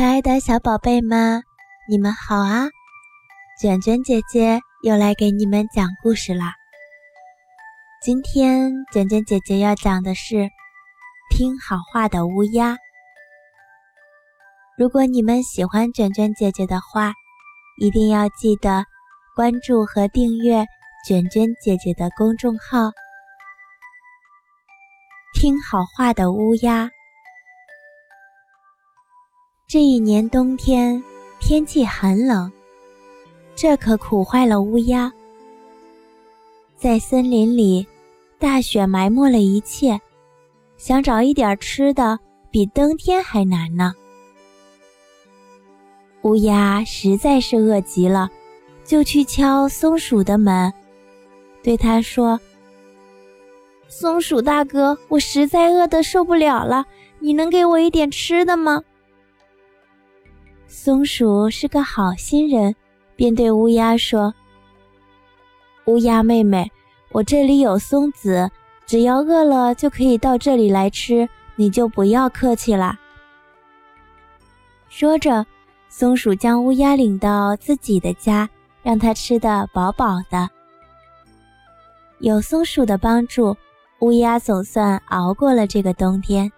可爱的小宝贝们，你们好啊！卷卷姐姐又来给你们讲故事啦。今天卷卷姐姐要讲的是听好话的乌鸦。如果你们喜欢卷卷姐姐的话，一定要记得关注和订阅卷卷姐姐的公众号。听好话的乌鸦。这一年冬天，天气很冷，这可苦坏了乌鸦。在森林里，大雪埋没了一切，想找一点吃的比登天还难呢。乌鸦实在是饿极了，就去敲松鼠的门，对他说：“松鼠大哥，我实在饿得受不了了，你能给我一点吃的吗？”松鼠是个好心人，便对乌鸦说：“乌鸦妹妹，我这里有松子，只要饿了就可以到这里来吃，你就不要客气了。”说着，松鼠将乌鸦领到自己的家，让它吃得饱饱的。有松鼠的帮助，乌鸦总算熬过了这个冬天。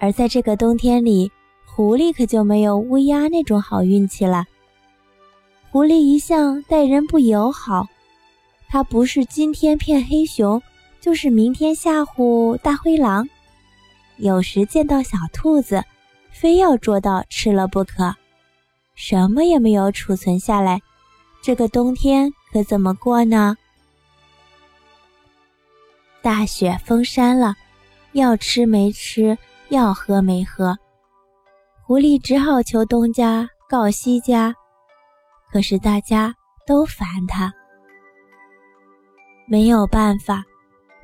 而在这个冬天里，狐狸可就没有乌鸦那种好运气了。狐狸一向待人不友好，它不是今天骗黑熊，就是明天吓唬大灰狼。有时见到小兔子，非要捉到吃了不可，什么也没有储存下来。这个冬天可怎么过呢？大雪封山了，要吃没吃，要喝没喝。狐狸只好求东家告西家，可是大家都烦他，没有办法，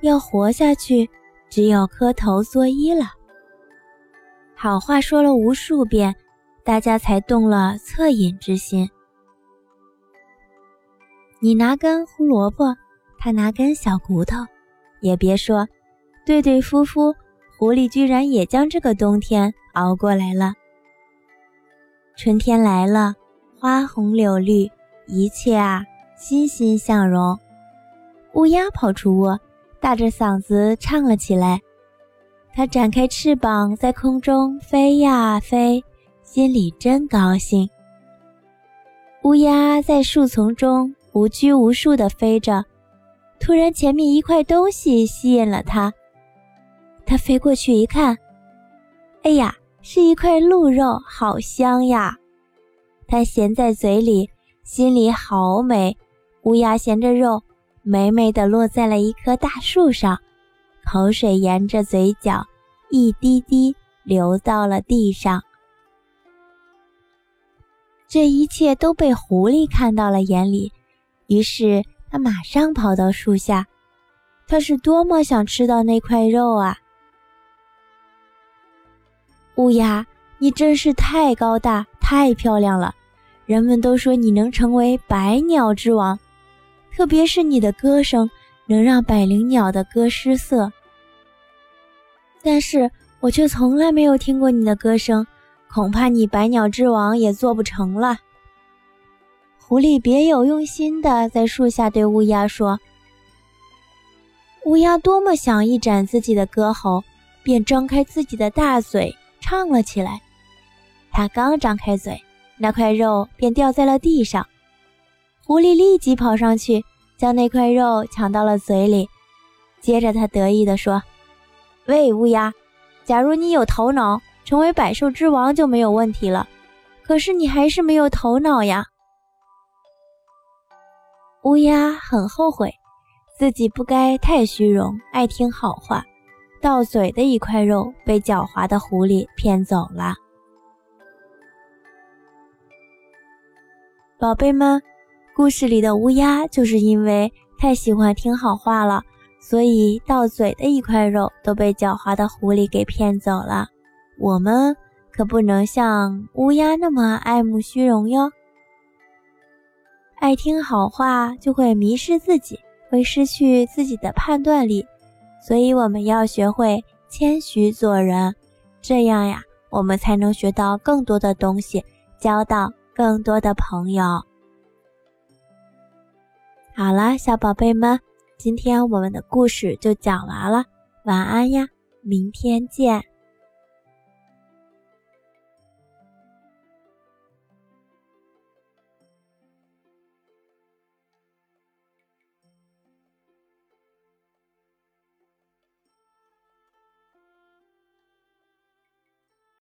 要活下去，只有磕头作揖了。好话说了无数遍，大家才动了恻隐之心。你拿根胡萝卜，他拿根小骨头，也别说，对对夫妇，狐狸居然也将这个冬天熬过来了。春天来了，花红柳绿，一切啊欣欣向荣。乌鸦跑出窝，大着嗓子唱了起来。它展开翅膀，在空中飞呀飞，心里真高兴。乌鸦在树丛中无拘无束地飞着，突然前面一块东西吸引了它。它飞过去一看，哎呀！是一块鹿肉，好香呀！它衔在嘴里，心里好美。乌鸦衔着肉，美美的落在了一棵大树上，口水沿着嘴角一滴滴流到了地上。这一切都被狐狸看到了眼里，于是他马上跑到树下。他是多么想吃到那块肉啊！乌鸦，你真是太高大、太漂亮了，人们都说你能成为百鸟之王，特别是你的歌声能让百灵鸟的歌失色。但是我却从来没有听过你的歌声，恐怕你百鸟之王也做不成了。狐狸别有用心的在树下对乌鸦说：“乌鸦多么想一展自己的歌喉，便张开自己的大嘴。”唱了起来，他刚张开嘴，那块肉便掉在了地上。狐狸立即跑上去，将那块肉抢到了嘴里。接着，他得意地说：“喂，乌鸦，假如你有头脑，成为百兽之王就没有问题了。可是你还是没有头脑呀。”乌鸦很后悔，自己不该太虚荣，爱听好话。到嘴的一块肉被狡猾的狐狸骗走了。宝贝们，故事里的乌鸦就是因为太喜欢听好话了，所以到嘴的一块肉都被狡猾的狐狸给骗走了。我们可不能像乌鸦那么爱慕虚荣哟。爱听好话就会迷失自己，会失去自己的判断力。所以我们要学会谦虚做人，这样呀，我们才能学到更多的东西，交到更多的朋友。好了，小宝贝们，今天我们的故事就讲完了，晚安呀，明天见。